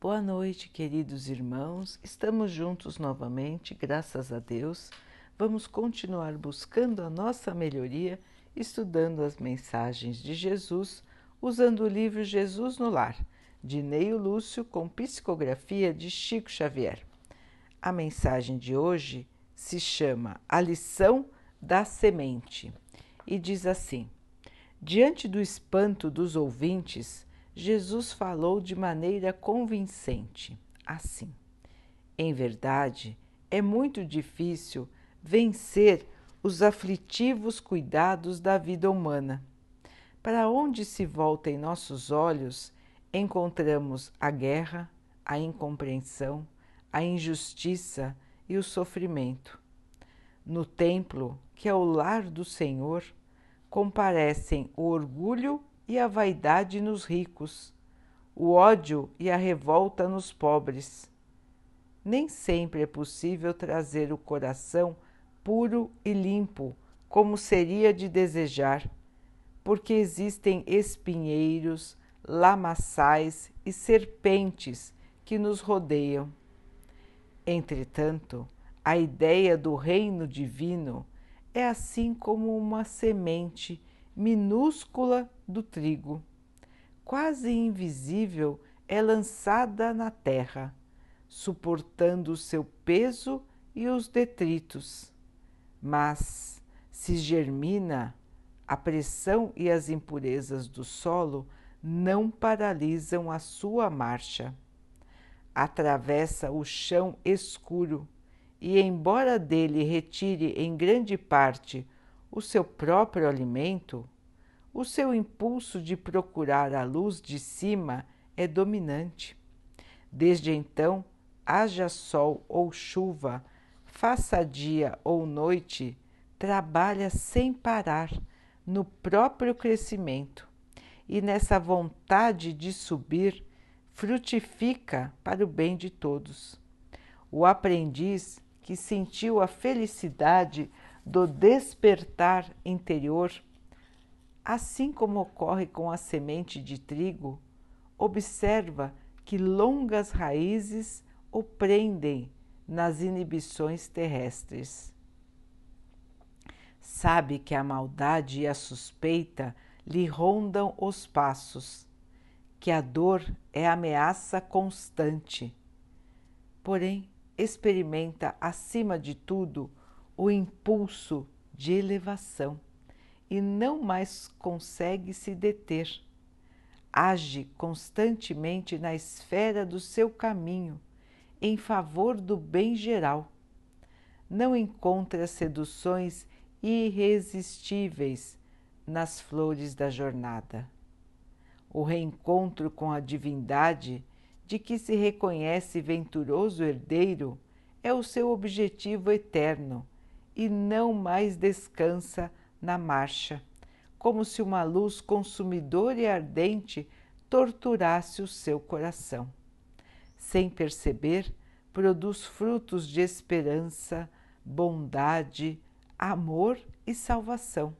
Boa noite, queridos irmãos. Estamos juntos novamente, graças a Deus. Vamos continuar buscando a nossa melhoria, estudando as mensagens de Jesus, usando o livro Jesus no Lar, de Neio Lúcio, com psicografia de Chico Xavier. A mensagem de hoje se chama A Lição da Semente e diz assim: Diante do espanto dos ouvintes, Jesus falou de maneira convincente, assim: Em verdade, é muito difícil vencer os aflitivos cuidados da vida humana. Para onde se voltem nossos olhos, encontramos a guerra, a incompreensão, a injustiça e o sofrimento. No templo, que é o lar do Senhor, comparecem o orgulho e a vaidade nos ricos, o ódio e a revolta nos pobres. Nem sempre é possível trazer o coração puro e limpo, como seria de desejar, porque existem espinheiros, lamaçais e serpentes que nos rodeiam. Entretanto, a ideia do reino divino é assim como uma semente minúscula do trigo, quase invisível, é lançada na terra, suportando o seu peso e os detritos. Mas, se germina, a pressão e as impurezas do solo não paralisam a sua marcha. Atravessa o chão escuro e, embora dele retire em grande parte o seu próprio alimento, o seu impulso de procurar a luz de cima é dominante. Desde então, haja sol ou chuva, faça dia ou noite, trabalha sem parar no próprio crescimento e nessa vontade de subir, frutifica para o bem de todos. O aprendiz que sentiu a felicidade do despertar interior, assim como ocorre com a semente de trigo, observa que longas raízes o prendem nas inibições terrestres. Sabe que a maldade e a suspeita lhe rondam os passos, que a dor é ameaça constante. Porém, experimenta acima de tudo o impulso de elevação e não mais consegue se deter. Age constantemente na esfera do seu caminho em favor do bem geral. Não encontra seduções irresistíveis nas flores da jornada. O reencontro com a divindade de que se reconhece venturoso herdeiro é o seu objetivo eterno e não mais descansa na marcha, como se uma luz consumidora e ardente torturasse o seu coração. Sem perceber, produz frutos de esperança, bondade, amor e salvação,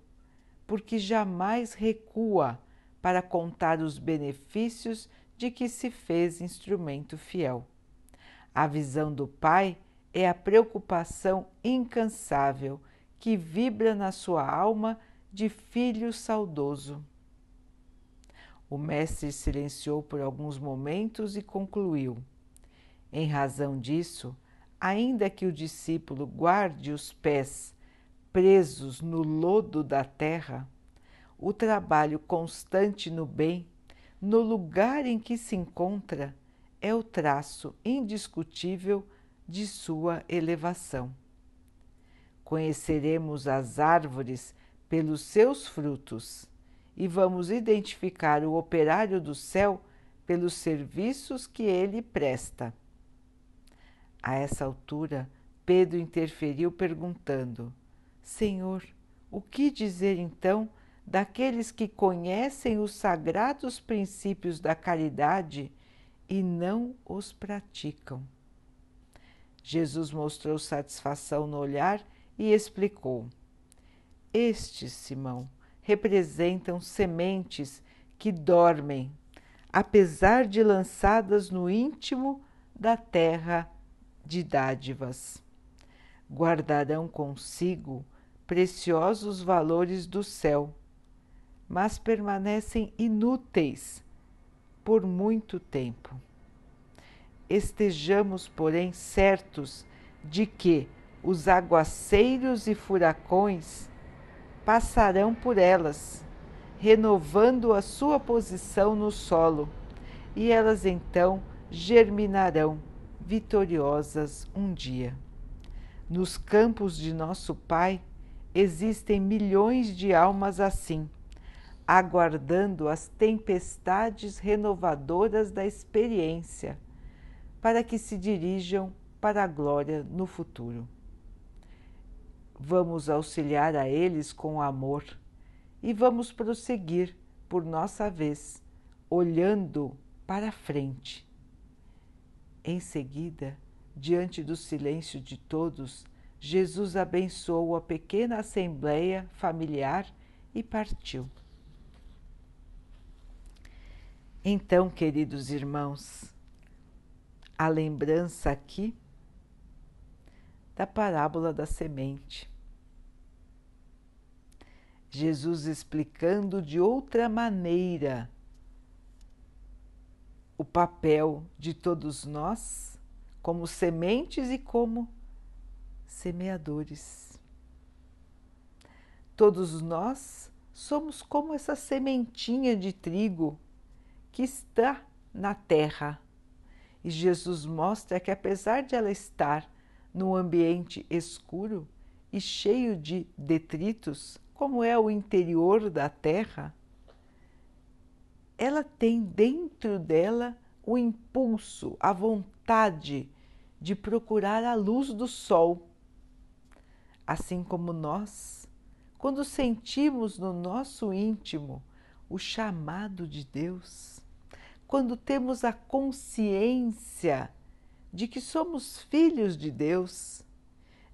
porque jamais recua para contar os benefícios de que se fez instrumento fiel. A visão do Pai é a preocupação incansável que vibra na sua alma de filho saudoso. O mestre silenciou por alguns momentos e concluiu: Em razão disso, ainda que o discípulo guarde os pés presos no lodo da terra, o trabalho constante no bem, no lugar em que se encontra, é o traço indiscutível de sua elevação. Conheceremos as árvores pelos seus frutos e vamos identificar o operário do céu pelos serviços que ele presta. A essa altura, Pedro interferiu perguntando: Senhor, o que dizer então daqueles que conhecem os sagrados princípios da caridade e não os praticam? Jesus mostrou satisfação no olhar e explicou: Estes, Simão, representam sementes que dormem, apesar de lançadas no íntimo da terra de dádivas. Guardarão consigo preciosos valores do céu, mas permanecem inúteis por muito tempo. Estejamos, porém, certos de que os aguaceiros e furacões passarão por elas, renovando a sua posição no solo, e elas então germinarão vitoriosas um dia. Nos campos de nosso Pai existem milhões de almas assim, aguardando as tempestades renovadoras da experiência, para que se dirijam para a glória no futuro. Vamos auxiliar a eles com amor e vamos prosseguir por nossa vez, olhando para frente. Em seguida, diante do silêncio de todos, Jesus abençoou a pequena assembleia familiar e partiu. Então, queridos irmãos, a lembrança aqui da parábola da semente. Jesus explicando de outra maneira o papel de todos nós como sementes e como semeadores. Todos nós somos como essa sementinha de trigo que está na terra. E Jesus mostra que, apesar de ela estar num ambiente escuro e cheio de detritos, como é o interior da Terra, ela tem dentro dela o impulso, a vontade de procurar a luz do sol. Assim como nós, quando sentimos no nosso íntimo o chamado de Deus, quando temos a consciência de que somos filhos de Deus,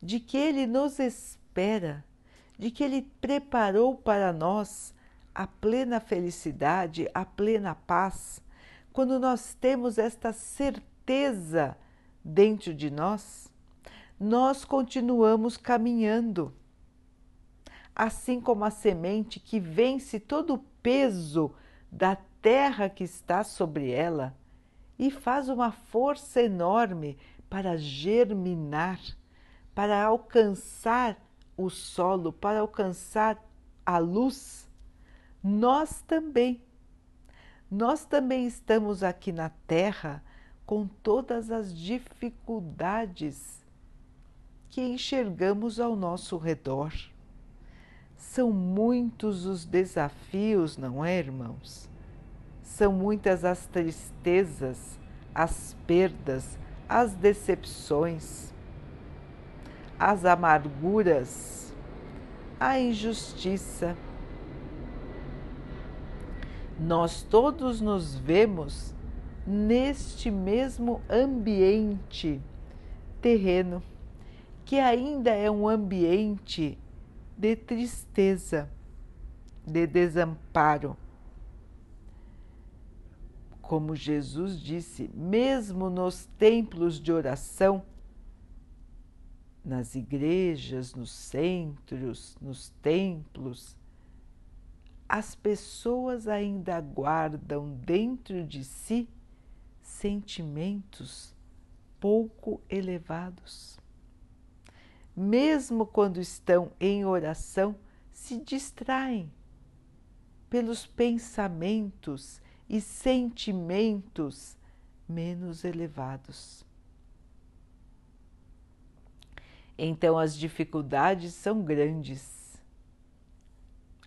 de que Ele nos espera, de que Ele preparou para nós a plena felicidade, a plena paz, quando nós temos esta certeza dentro de nós, nós continuamos caminhando. Assim como a semente que vence todo o peso da terra que está sobre ela, e faz uma força enorme para germinar, para alcançar o solo, para alcançar a luz, nós também. Nós também estamos aqui na Terra com todas as dificuldades que enxergamos ao nosso redor. São muitos os desafios, não é, irmãos? São muitas as tristezas, as perdas, as decepções, as amarguras, a injustiça. Nós todos nos vemos neste mesmo ambiente terreno, que ainda é um ambiente de tristeza, de desamparo como Jesus disse, mesmo nos templos de oração, nas igrejas, nos centros, nos templos, as pessoas ainda guardam dentro de si sentimentos pouco elevados. Mesmo quando estão em oração, se distraem pelos pensamentos e sentimentos menos elevados. Então as dificuldades são grandes,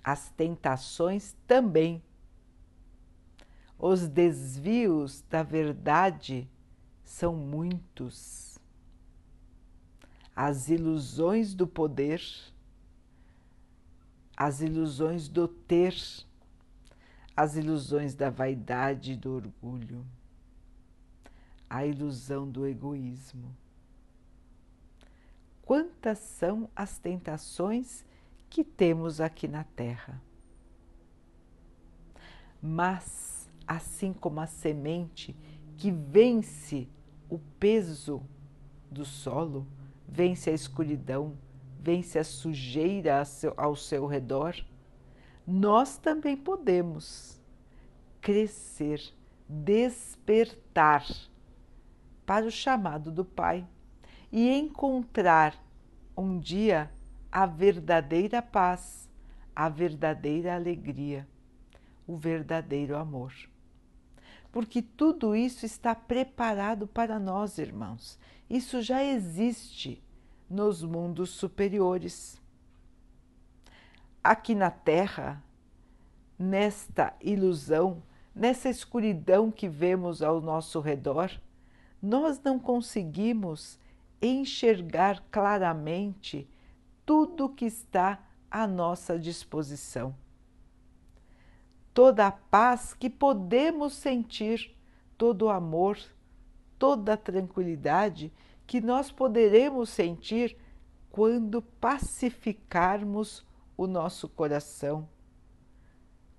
as tentações também, os desvios da verdade são muitos, as ilusões do poder, as ilusões do ter as ilusões da vaidade e do orgulho, a ilusão do egoísmo. Quantas são as tentações que temos aqui na Terra? Mas assim como a semente que vence o peso do solo, vence a escuridão, vence a sujeira ao seu redor, nós também podemos crescer, despertar para o chamado do Pai e encontrar um dia a verdadeira paz, a verdadeira alegria, o verdadeiro amor. Porque tudo isso está preparado para nós, irmãos. Isso já existe nos mundos superiores. Aqui na Terra, nesta ilusão, nessa escuridão que vemos ao nosso redor, nós não conseguimos enxergar claramente tudo que está à nossa disposição. Toda a paz que podemos sentir, todo o amor, toda a tranquilidade que nós poderemos sentir quando pacificarmos o nosso coração,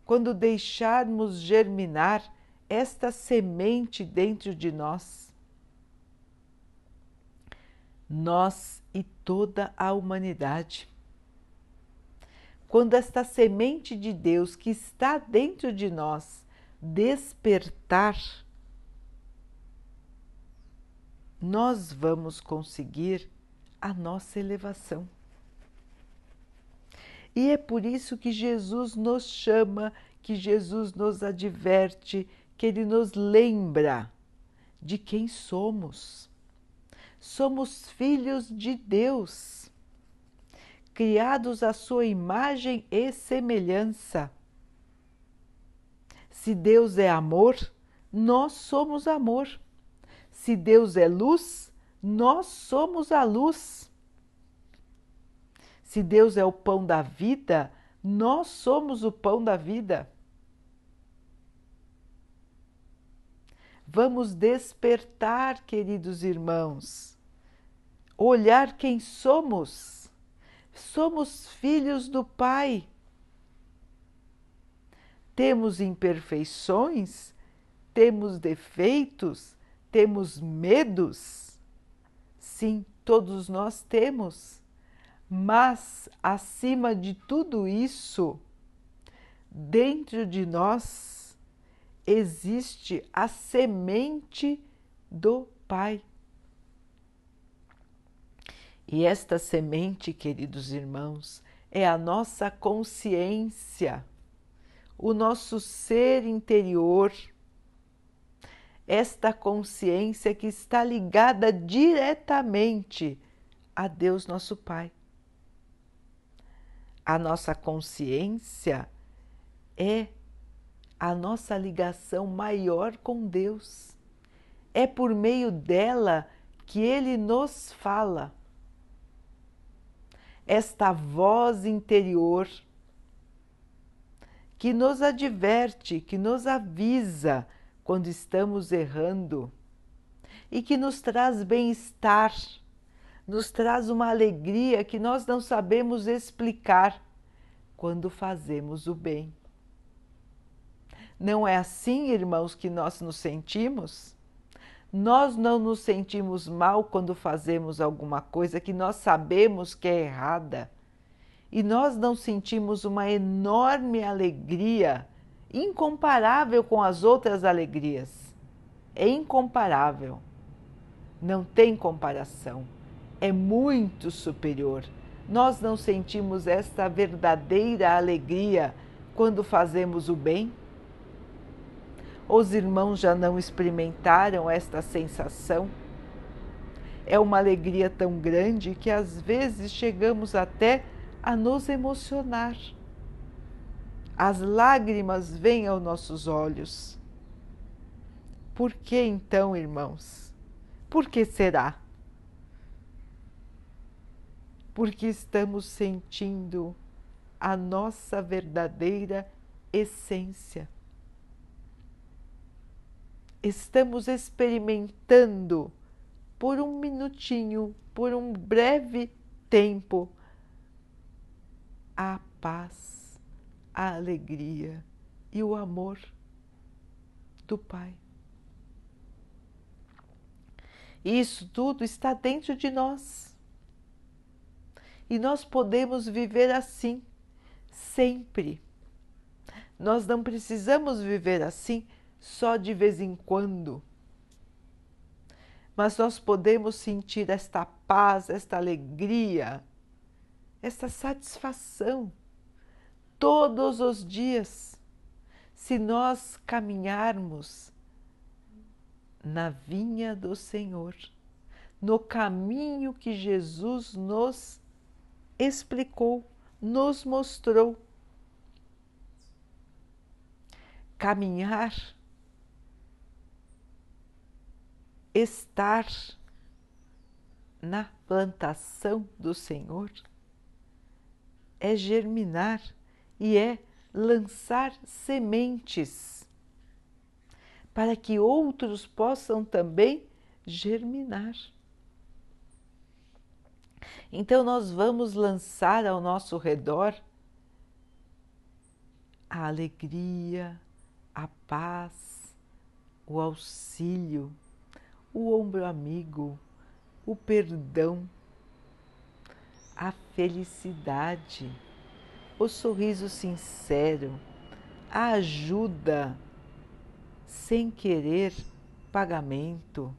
quando deixarmos germinar esta semente dentro de nós. Nós e toda a humanidade. Quando esta semente de Deus que está dentro de nós despertar, nós vamos conseguir a nossa elevação. E é por isso que Jesus nos chama, que Jesus nos adverte, que Ele nos lembra de quem somos. Somos filhos de Deus, criados à Sua imagem e semelhança. Se Deus é amor, nós somos amor. Se Deus é luz, nós somos a luz. Se Deus é o pão da vida, nós somos o pão da vida. Vamos despertar, queridos irmãos, olhar quem somos. Somos filhos do Pai. Temos imperfeições, temos defeitos, temos medos? Sim, todos nós temos. Mas, acima de tudo isso, dentro de nós existe a semente do Pai. E esta semente, queridos irmãos, é a nossa consciência, o nosso ser interior esta consciência que está ligada diretamente a Deus nosso Pai. A nossa consciência é a nossa ligação maior com Deus. É por meio dela que Ele nos fala. Esta voz interior que nos adverte, que nos avisa quando estamos errando e que nos traz bem-estar, nos traz uma alegria que nós não sabemos explicar quando fazemos o bem. Não é assim, irmãos, que nós nos sentimos? Nós não nos sentimos mal quando fazemos alguma coisa que nós sabemos que é errada. E nós não sentimos uma enorme alegria incomparável com as outras alegrias. É incomparável. Não tem comparação. É muito superior. Nós não sentimos esta verdadeira alegria quando fazemos o bem? Os irmãos já não experimentaram esta sensação? É uma alegria tão grande que às vezes chegamos até a nos emocionar as lágrimas vêm aos nossos olhos. Por que então, irmãos? Por que será? Porque estamos sentindo a nossa verdadeira essência. Estamos experimentando por um minutinho, por um breve tempo, a paz a alegria e o amor. do Pai. Isso tudo está dentro de nós. E nós podemos viver assim, sempre. Nós não precisamos viver assim só de vez em quando. Mas nós podemos sentir esta paz, esta alegria, esta satisfação todos os dias, se nós caminharmos na vinha do Senhor, no caminho que Jesus nos explicou, nos mostrou. Caminhar, estar na plantação do Senhor é germinar e é lançar sementes para que outros possam também germinar. Então, nós vamos lançar ao nosso redor a alegria, a paz, o auxílio, o ombro amigo, o perdão, a felicidade, o sorriso sincero, a ajuda sem querer pagamento.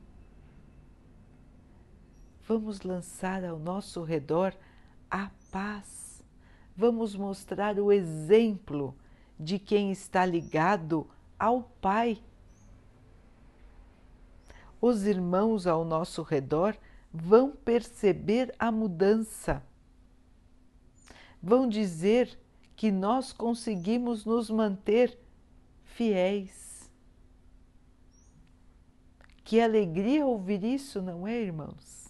Vamos lançar ao nosso redor a paz. Vamos mostrar o exemplo de quem está ligado ao Pai. Os irmãos ao nosso redor vão perceber a mudança. Vão dizer que nós conseguimos nos manter fiéis que alegria ouvir isso, não é, irmãos?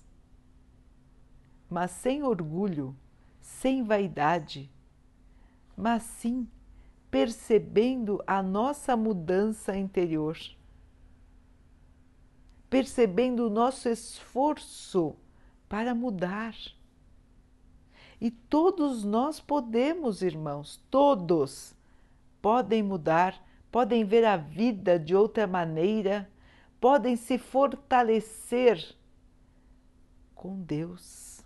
Mas sem orgulho, sem vaidade, mas sim percebendo a nossa mudança interior, percebendo o nosso esforço para mudar. E todos nós podemos, irmãos, todos podem mudar, podem ver a vida de outra maneira podem se fortalecer com Deus.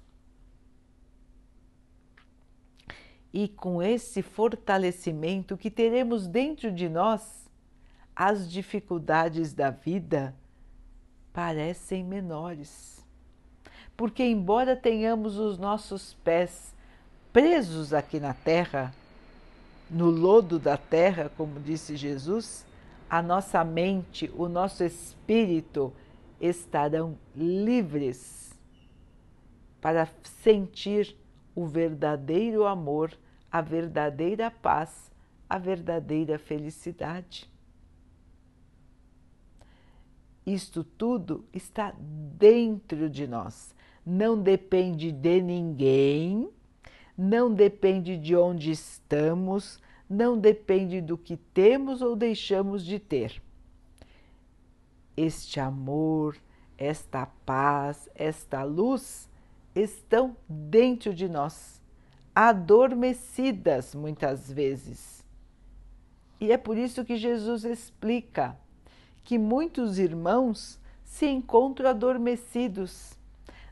E com esse fortalecimento que teremos dentro de nós, as dificuldades da vida parecem menores. Porque, embora tenhamos os nossos pés presos aqui na terra, no lodo da terra, como disse Jesus, a nossa mente, o nosso espírito estarão livres para sentir o verdadeiro amor, a verdadeira paz, a verdadeira felicidade. Isto tudo está dentro de nós, não depende de ninguém, não depende de onde estamos, não depende do que temos ou deixamos de ter. Este amor, esta paz, esta luz estão dentro de nós, adormecidas muitas vezes. E é por isso que Jesus explica que muitos irmãos se encontram adormecidos,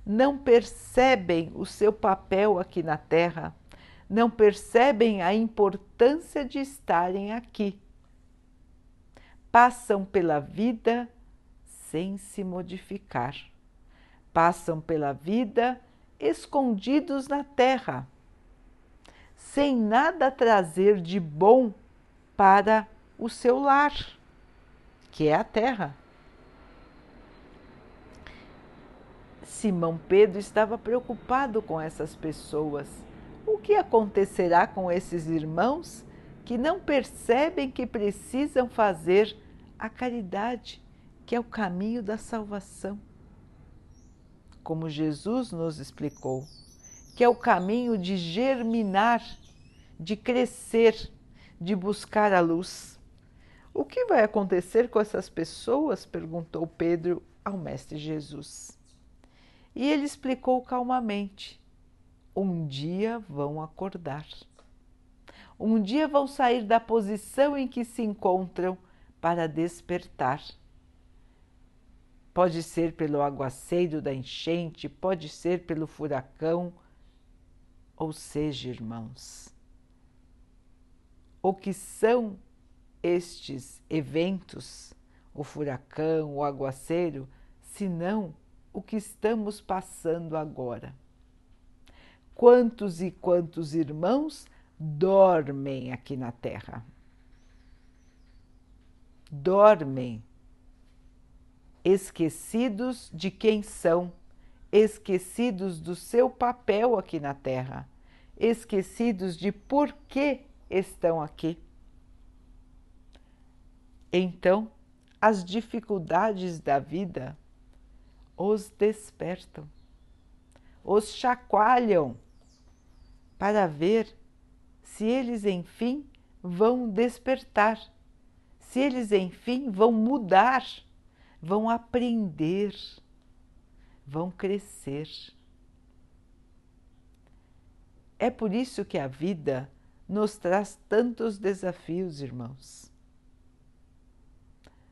não percebem o seu papel aqui na Terra não percebem a importância de estarem aqui. Passam pela vida sem se modificar. Passam pela vida escondidos na terra, sem nada trazer de bom para o seu lar, que é a terra. Simão Pedro estava preocupado com essas pessoas o que acontecerá com esses irmãos que não percebem que precisam fazer a caridade, que é o caminho da salvação? Como Jesus nos explicou, que é o caminho de germinar, de crescer, de buscar a luz. O que vai acontecer com essas pessoas? perguntou Pedro ao Mestre Jesus. E ele explicou calmamente um dia vão acordar. Um dia vão sair da posição em que se encontram para despertar. Pode ser pelo aguaceiro da enchente, pode ser pelo furacão, ou seja, irmãos, o que são estes eventos, o furacão, o aguaceiro, senão o que estamos passando agora. Quantos e quantos irmãos dormem aqui na Terra? Dormem, esquecidos de quem são, esquecidos do seu papel aqui na Terra, esquecidos de por que estão aqui. Então, as dificuldades da vida os despertam, os chacoalham para ver se eles enfim vão despertar, se eles enfim vão mudar, vão aprender, vão crescer. É por isso que a vida nos traz tantos desafios, irmãos.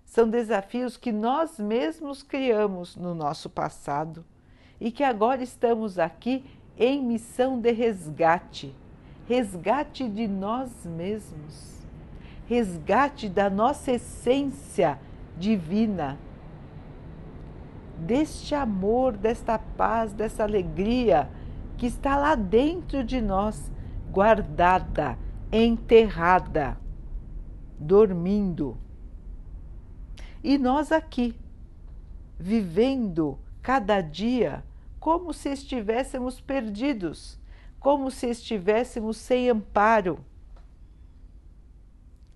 São desafios que nós mesmos criamos no nosso passado e que agora estamos aqui em missão de resgate. Resgate de nós mesmos, resgate da nossa essência divina, deste amor, desta paz, dessa alegria que está lá dentro de nós, guardada, enterrada, dormindo. E nós aqui, vivendo cada dia como se estivéssemos perdidos, como se estivéssemos sem amparo.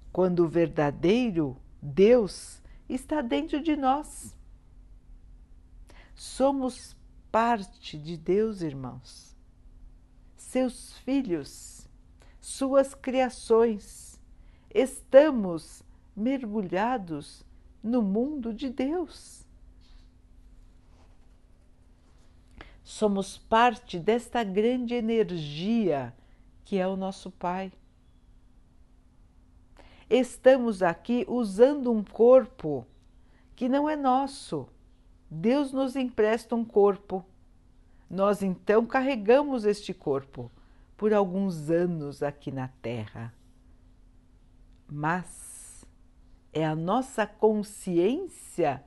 Quando o verdadeiro Deus está dentro de nós. Somos parte de Deus, irmãos, seus filhos, suas criações. Estamos mergulhados no mundo de Deus. somos parte desta grande energia que é o nosso Pai. Estamos aqui usando um corpo que não é nosso. Deus nos empresta um corpo. Nós então carregamos este corpo por alguns anos aqui na Terra. Mas é a nossa consciência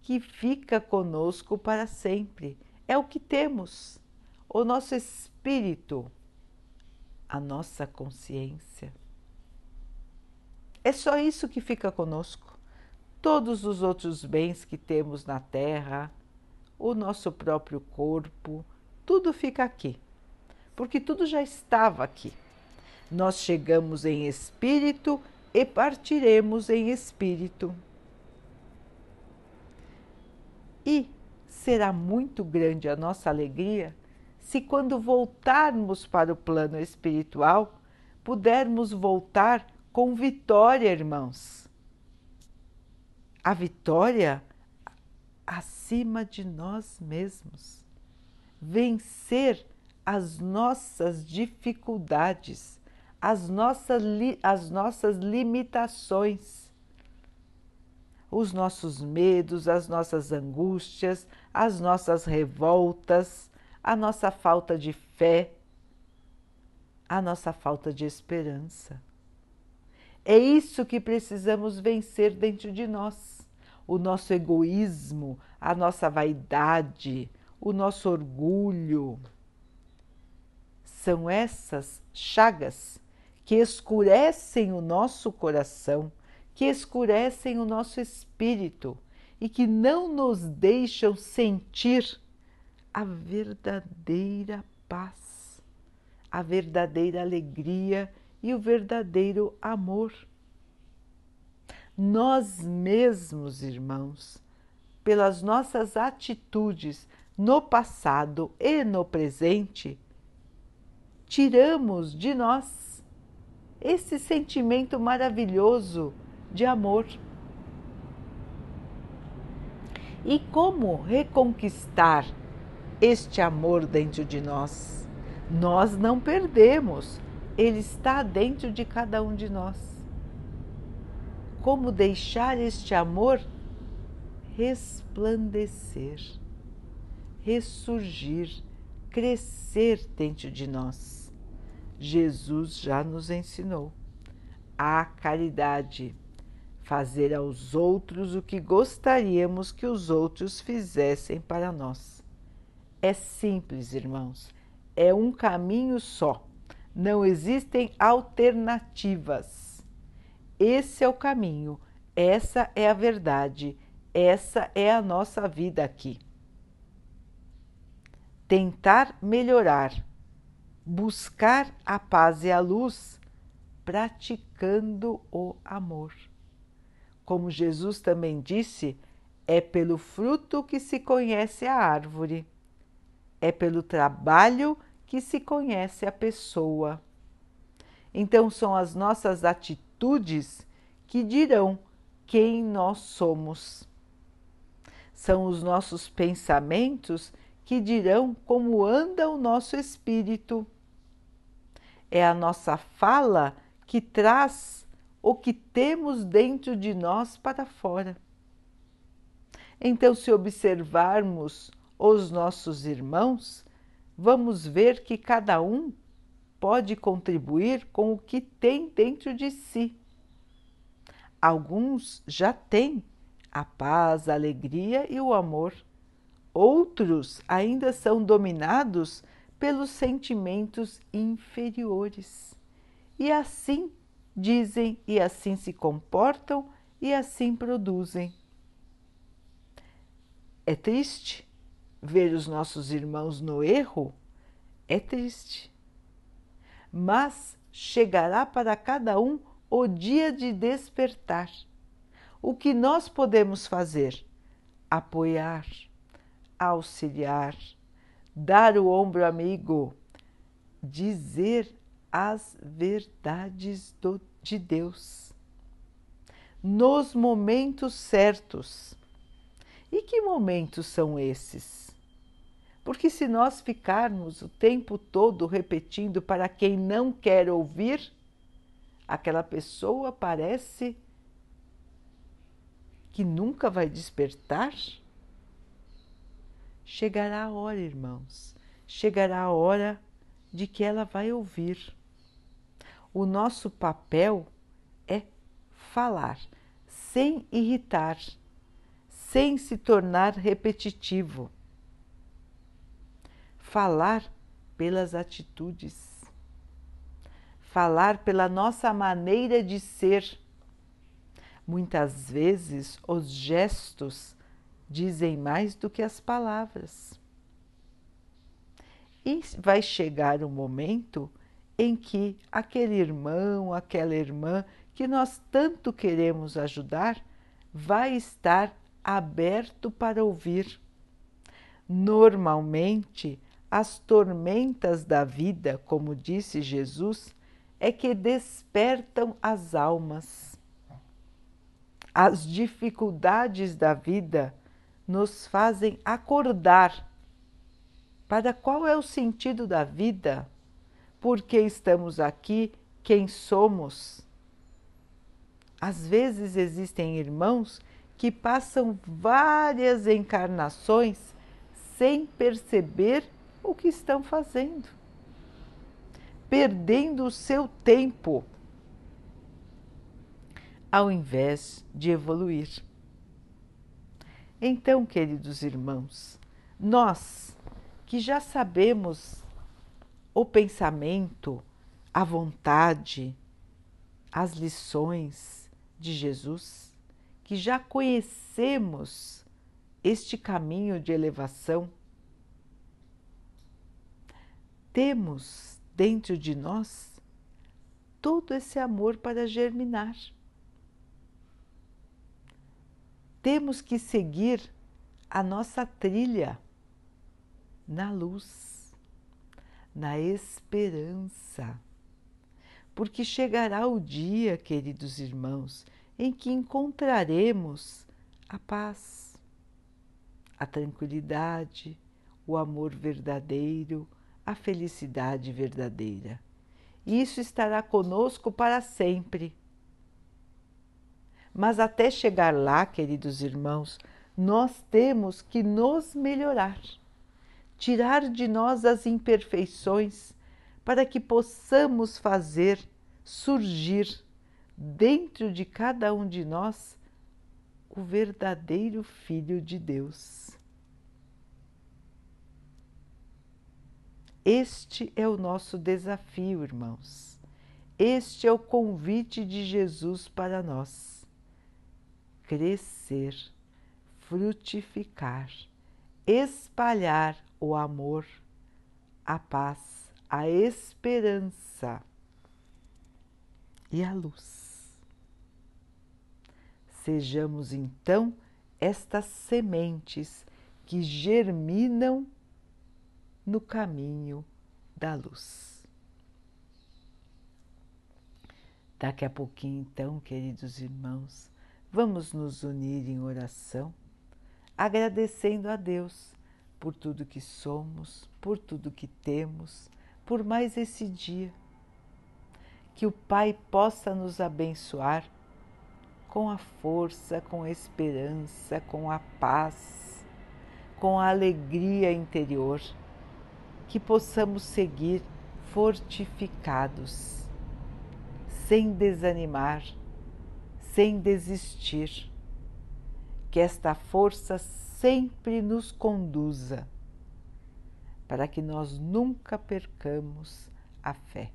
que fica conosco para sempre é o que temos, o nosso espírito, a nossa consciência. É só isso que fica conosco. Todos os outros bens que temos na Terra, o nosso próprio corpo, tudo fica aqui, porque tudo já estava aqui. Nós chegamos em espírito e partiremos em espírito. E será muito grande a nossa alegria se, quando voltarmos para o plano espiritual, pudermos voltar com vitória, irmãos. A vitória acima de nós mesmos. Vencer as nossas dificuldades, as nossas, as nossas limitações os nossos medos, as nossas angústias, as nossas revoltas, a nossa falta de fé, a nossa falta de esperança. É isso que precisamos vencer dentro de nós. O nosso egoísmo, a nossa vaidade, o nosso orgulho. São essas chagas que escurecem o nosso coração que escurecem o nosso espírito e que não nos deixam sentir a verdadeira paz, a verdadeira alegria e o verdadeiro amor. Nós mesmos, irmãos, pelas nossas atitudes no passado e no presente, tiramos de nós esse sentimento maravilhoso de amor. E como reconquistar este amor dentro de nós? Nós não perdemos, ele está dentro de cada um de nós. Como deixar este amor resplandecer, ressurgir, crescer dentro de nós. Jesus já nos ensinou a caridade, fazer aos outros o que gostaríamos que os outros fizessem para nós. É simples, irmãos, é um caminho só, não existem alternativas. Esse é o caminho, essa é a verdade, essa é a nossa vida aqui. Tentar melhorar, buscar a paz e a luz, praticando o amor. Como Jesus também disse, é pelo fruto que se conhece a árvore, é pelo trabalho que se conhece a pessoa. Então, são as nossas atitudes que dirão quem nós somos. São os nossos pensamentos que dirão como anda o nosso espírito. É a nossa fala que traz o que temos dentro de nós para fora. Então, se observarmos os nossos irmãos, vamos ver que cada um pode contribuir com o que tem dentro de si. Alguns já têm a paz, a alegria e o amor. Outros ainda são dominados pelos sentimentos inferiores. E assim dizem, e assim se comportam, e assim produzem. É triste ver os nossos irmãos no erro? É triste. Mas chegará para cada um o dia de despertar. O que nós podemos fazer? Apoiar, auxiliar, dar o ombro amigo, dizer as verdades do, de Deus nos momentos certos. E que momentos são esses? Porque se nós ficarmos o tempo todo repetindo para quem não quer ouvir, aquela pessoa parece que nunca vai despertar. Chegará a hora, irmãos, chegará a hora de que ela vai ouvir o nosso papel é falar, sem irritar, sem se tornar repetitivo. Falar pelas atitudes, falar pela nossa maneira de ser. Muitas vezes os gestos dizem mais do que as palavras. E vai chegar um momento em que aquele irmão, aquela irmã que nós tanto queremos ajudar vai estar aberto para ouvir. Normalmente, as tormentas da vida, como disse Jesus, é que despertam as almas. As dificuldades da vida nos fazem acordar para qual é o sentido da vida por que estamos aqui, quem somos. Às vezes existem irmãos que passam várias encarnações sem perceber o que estão fazendo, perdendo o seu tempo, ao invés de evoluir. Então, queridos irmãos, nós que já sabemos o pensamento, a vontade, as lições de Jesus, que já conhecemos este caminho de elevação, temos dentro de nós todo esse amor para germinar. Temos que seguir a nossa trilha na luz na esperança. Porque chegará o dia, queridos irmãos, em que encontraremos a paz, a tranquilidade, o amor verdadeiro, a felicidade verdadeira. Isso estará conosco para sempre. Mas até chegar lá, queridos irmãos, nós temos que nos melhorar, tirar de nós as imperfeições para que possamos fazer surgir dentro de cada um de nós o verdadeiro Filho de Deus. Este é o nosso desafio, irmãos. Este é o convite de Jesus para nós. Crescer, frutificar, espalhar o amor, a paz, a esperança e a luz. Sejamos então estas sementes que germinam no caminho da luz. Daqui a pouquinho, então, queridos irmãos, vamos nos unir em oração, agradecendo a Deus por tudo que somos, por tudo que temos, por mais esse dia que o Pai possa nos abençoar com a força, com a esperança, com a paz, com a alegria interior, que possamos seguir fortificados, sem desanimar, sem desistir, que esta força sempre nos conduza para que nós nunca percamos a fé.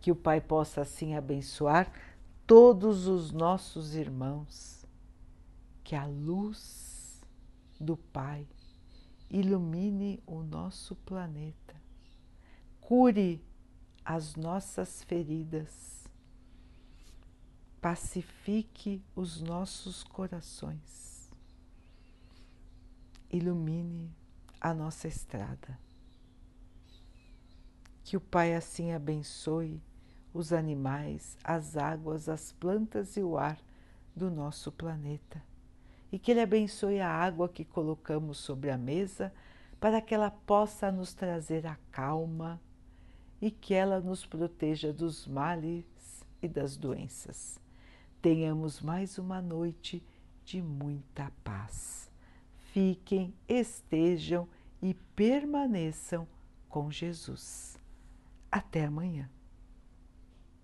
Que o Pai possa assim abençoar todos os nossos irmãos, que a luz do Pai ilumine o nosso planeta, cure as nossas feridas, pacifique os nossos corações, ilumine a nossa estrada. Que o Pai assim abençoe os animais, as águas, as plantas e o ar do nosso planeta. E que Ele abençoe a água que colocamos sobre a mesa para que ela possa nos trazer a calma e que ela nos proteja dos males e das doenças. Tenhamos mais uma noite de muita paz. Fiquem, estejam e permaneçam com Jesus. Até amanhã.